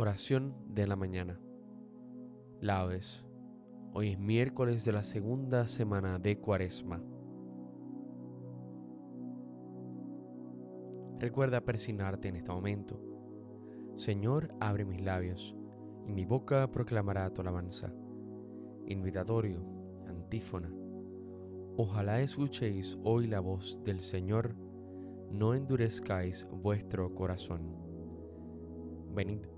Oración de la mañana. Laudes. Hoy es miércoles de la segunda semana de Cuaresma. Recuerda persignarte en este momento. Señor, abre mis labios, y mi boca proclamará tu alabanza. Invitatorio, antífona. Ojalá escuchéis hoy la voz del Señor, no endurezcáis vuestro corazón. Venid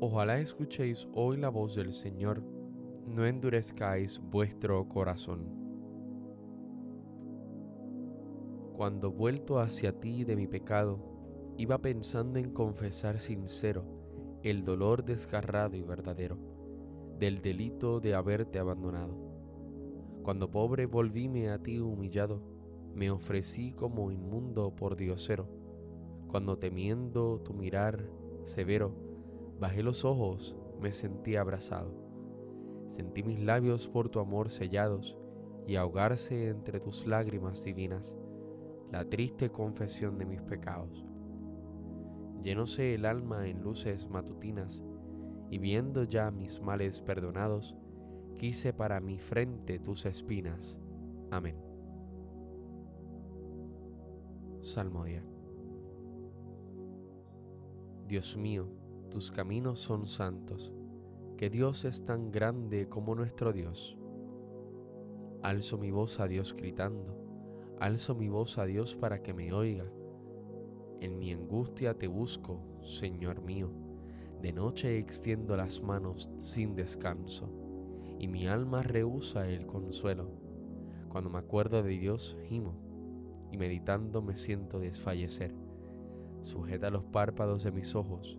Ojalá escuchéis hoy la voz del Señor, no endurezcáis vuestro corazón. Cuando vuelto hacia ti de mi pecado, iba pensando en confesar sincero el dolor desgarrado y verdadero del delito de haberte abandonado. Cuando pobre volvíme a ti humillado, me ofrecí como inmundo por diosero. Cuando temiendo tu mirar severo, Bajé los ojos, me sentí abrazado. Sentí mis labios por tu amor sellados y ahogarse entre tus lágrimas divinas la triste confesión de mis pecados. Llenóse el alma en luces matutinas y viendo ya mis males perdonados, quise para mi frente tus espinas. Amén. Salmodia. Dios mío, tus caminos son santos, que Dios es tan grande como nuestro Dios. Alzo mi voz a Dios gritando, alzo mi voz a Dios para que me oiga. En mi angustia te busco, Señor mío, de noche extiendo las manos sin descanso, y mi alma rehúsa el consuelo. Cuando me acuerdo de Dios, gimo, y meditando me siento desfallecer. Sujeta los párpados de mis ojos,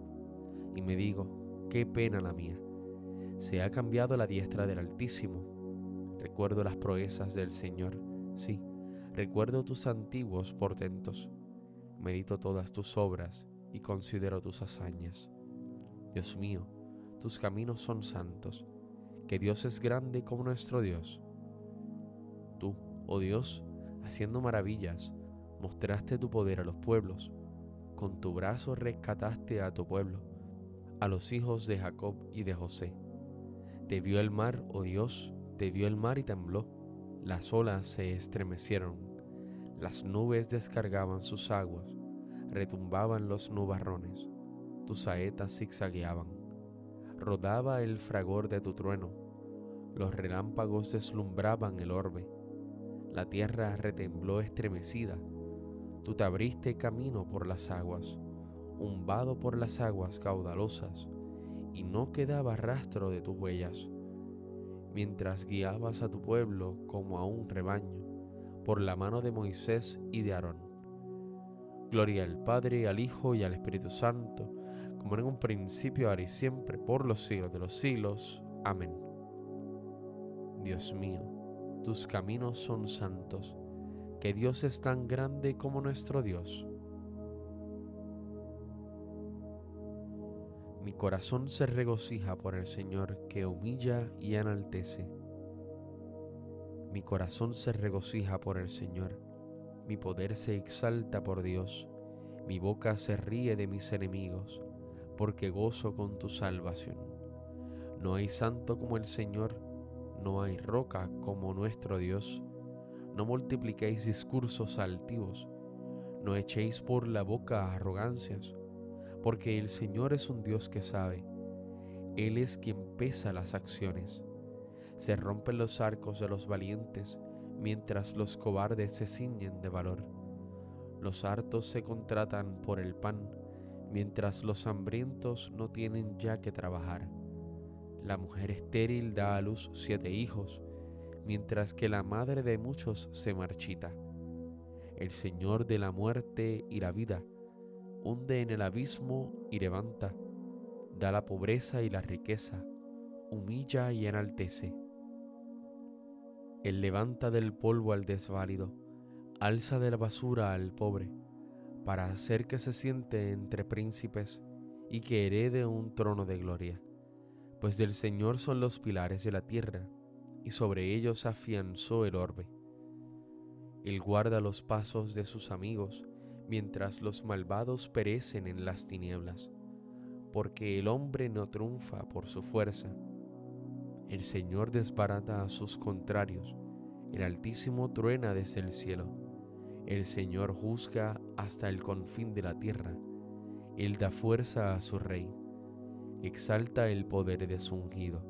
Y me digo, qué pena la mía. Se ha cambiado la diestra del Altísimo. Recuerdo las proezas del Señor, sí, recuerdo tus antiguos portentos. Medito todas tus obras y considero tus hazañas. Dios mío, tus caminos son santos, que Dios es grande como nuestro Dios. Tú, oh Dios, haciendo maravillas, mostraste tu poder a los pueblos, con tu brazo rescataste a tu pueblo a los hijos de Jacob y de José. Te vio el mar, oh Dios, Te vio el mar y tembló, las olas se estremecieron, las nubes descargaban sus aguas, retumbaban los nubarrones, tus saetas zigzagueaban, rodaba el fragor de tu trueno, los relámpagos deslumbraban el orbe, la tierra retembló estremecida, tú te abriste camino por las aguas, umbado por las aguas caudalosas, y no quedaba rastro de tus huellas, mientras guiabas a tu pueblo como a un rebaño, por la mano de Moisés y de Aarón. Gloria al Padre, al Hijo y al Espíritu Santo, como en un principio, ahora y siempre, por los siglos de los siglos. Amén. Dios mío, tus caminos son santos, que Dios es tan grande como nuestro Dios. Mi corazón se regocija por el Señor que humilla y enaltece. Mi corazón se regocija por el Señor, mi poder se exalta por Dios, mi boca se ríe de mis enemigos, porque gozo con tu salvación. No hay santo como el Señor, no hay roca como nuestro Dios. No multipliquéis discursos altivos, no echéis por la boca arrogancias porque el Señor es un Dios que sabe. Él es quien pesa las acciones. Se rompen los arcos de los valientes, mientras los cobardes se ciñen de valor. Los hartos se contratan por el pan, mientras los hambrientos no tienen ya que trabajar. La mujer estéril da a luz siete hijos, mientras que la madre de muchos se marchita. El Señor de la muerte y la vida hunde en el abismo y levanta, da la pobreza y la riqueza, humilla y enaltece. Él levanta del polvo al desválido, alza de la basura al pobre, para hacer que se siente entre príncipes y que herede un trono de gloria. Pues del Señor son los pilares de la tierra, y sobre ellos afianzó el orbe. Él guarda los pasos de sus amigos, mientras los malvados perecen en las tinieblas, porque el hombre no triunfa por su fuerza. El Señor desbarata a sus contrarios, el Altísimo truena desde el cielo, el Señor juzga hasta el confín de la tierra, Él da fuerza a su rey, exalta el poder de su ungido.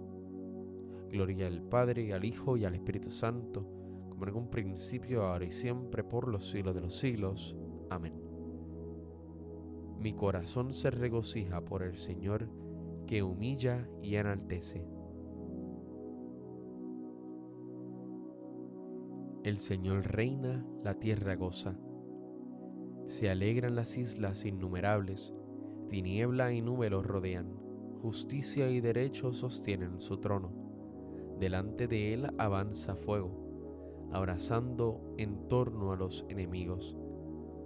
Gloria al Padre, al Hijo y al Espíritu Santo, como en un principio, ahora y siempre, por los siglos de los siglos. Amén. Mi corazón se regocija por el Señor que humilla y enaltece. El Señor reina, la tierra goza. Se alegran las islas innumerables, tiniebla y nube rodean, justicia y derecho sostienen su trono. Delante de él avanza fuego, abrazando en torno a los enemigos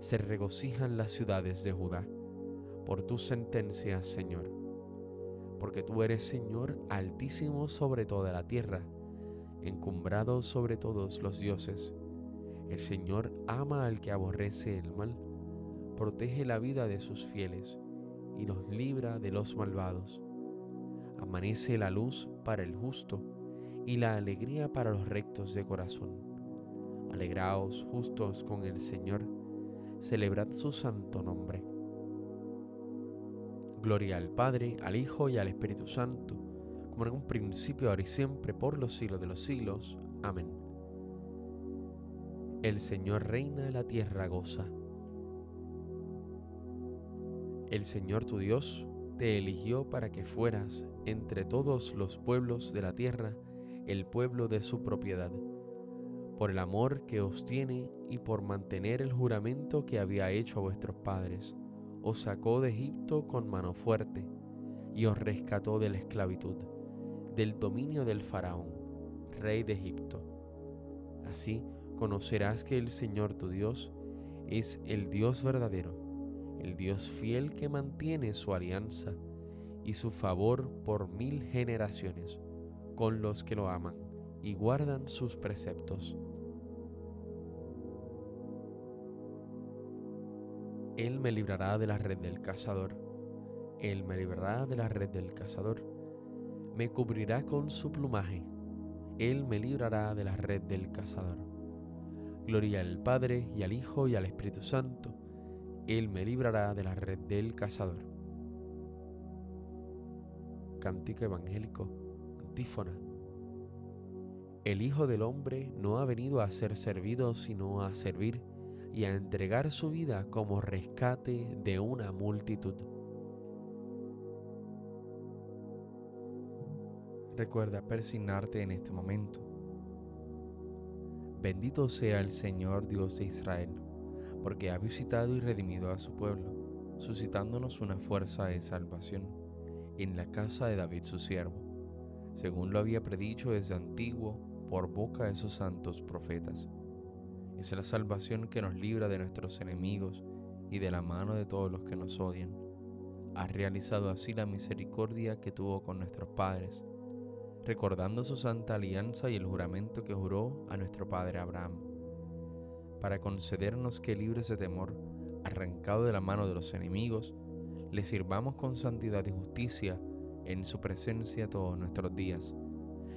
se regocijan las ciudades de Judá por tus sentencias, Señor. Porque tú eres Señor altísimo sobre toda la tierra, encumbrado sobre todos los dioses. El Señor ama al que aborrece el mal, protege la vida de sus fieles y los libra de los malvados. Amanece la luz para el justo y la alegría para los rectos de corazón. Alegraos justos con el Señor celebrad su santo nombre. Gloria al Padre, al Hijo y al Espíritu Santo, como en un principio, ahora y siempre, por los siglos de los siglos. Amén. El Señor reina, la tierra goza. El Señor tu Dios te eligió para que fueras entre todos los pueblos de la tierra el pueblo de su propiedad por el amor que os tiene y por mantener el juramento que había hecho a vuestros padres. Os sacó de Egipto con mano fuerte y os rescató de la esclavitud, del dominio del faraón. rey de Egipto. Así conocerás que el Señor tu Dios es el Dios verdadero, el Dios fiel que mantiene su alianza y su favor por mil generaciones con los que lo aman y guardan sus preceptos. Él me librará de la red del cazador, Él me librará de la red del cazador, me cubrirá con su plumaje, Él me librará de la red del cazador. Gloria al Padre y al Hijo y al Espíritu Santo, Él me librará de la red del cazador. Cántico evangélico, antífona. El Hijo del Hombre no ha venido a ser servido, sino a servir y a entregar su vida como rescate de una multitud. Recuerda persignarte en este momento. Bendito sea el Señor Dios de Israel, porque ha visitado y redimido a su pueblo, suscitándonos una fuerza de salvación en la casa de David su siervo, según lo había predicho desde antiguo por boca de sus santos profetas es la salvación que nos libra de nuestros enemigos y de la mano de todos los que nos odian. Ha realizado así la misericordia que tuvo con nuestros padres, recordando su santa alianza y el juramento que juró a nuestro padre Abraham, para concedernos que libres de temor, arrancado de la mano de los enemigos, le sirvamos con santidad y justicia en su presencia todos nuestros días.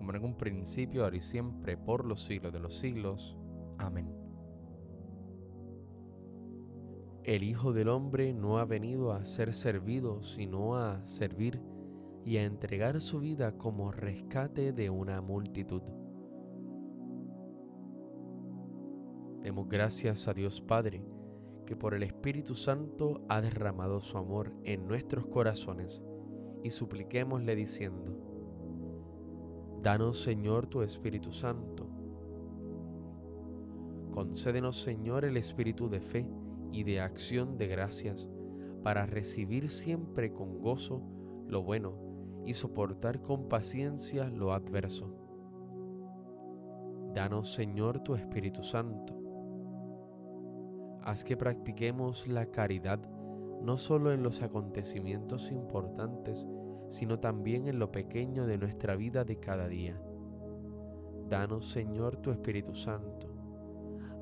como en un principio, ahora y siempre, por los siglos de los siglos. Amén. El Hijo del Hombre no ha venido a ser servido, sino a servir y a entregar su vida como rescate de una multitud. Demos gracias a Dios Padre, que por el Espíritu Santo ha derramado su amor en nuestros corazones, y supliquémosle diciendo, Danos Señor tu Espíritu Santo. Concédenos Señor el Espíritu de fe y de acción de gracias para recibir siempre con gozo lo bueno y soportar con paciencia lo adverso. Danos, Señor, tu Espíritu Santo. Haz que practiquemos la caridad no solo en los acontecimientos importantes, sino también en lo pequeño de nuestra vida de cada día. Danos, Señor, tu Espíritu Santo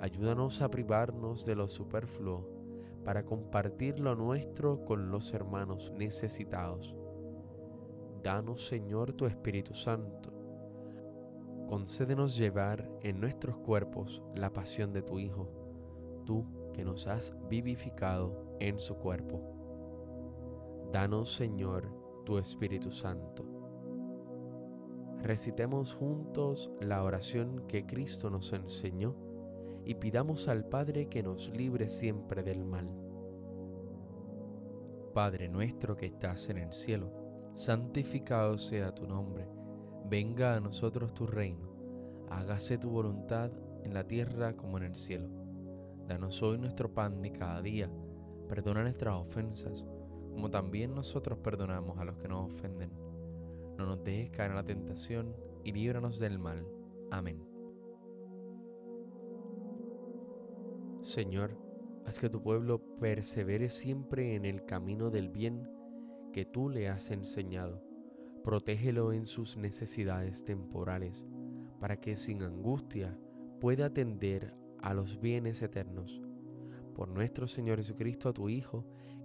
Ayúdanos a privarnos de lo superfluo para compartir lo nuestro con los hermanos necesitados. Danos, Señor, tu Espíritu Santo. Concédenos llevar en nuestros cuerpos la pasión de tu Hijo, tú que nos has vivificado en su cuerpo. Danos, Señor, tu Espíritu Santo. Recitemos juntos la oración que Cristo nos enseñó y pidamos al Padre que nos libre siempre del mal. Padre nuestro que estás en el cielo, santificado sea tu nombre, venga a nosotros tu reino, hágase tu voluntad en la tierra como en el cielo. Danos hoy nuestro pan de cada día, perdona nuestras ofensas, como también nosotros perdonamos a los que nos ofenden. No nos dejes caer en la tentación y líbranos del mal. Amén. Señor, haz que tu pueblo persevere siempre en el camino del bien que tú le has enseñado. Protégelo en sus necesidades temporales, para que sin angustia pueda atender a los bienes eternos. Por nuestro Señor Jesucristo, tu Hijo,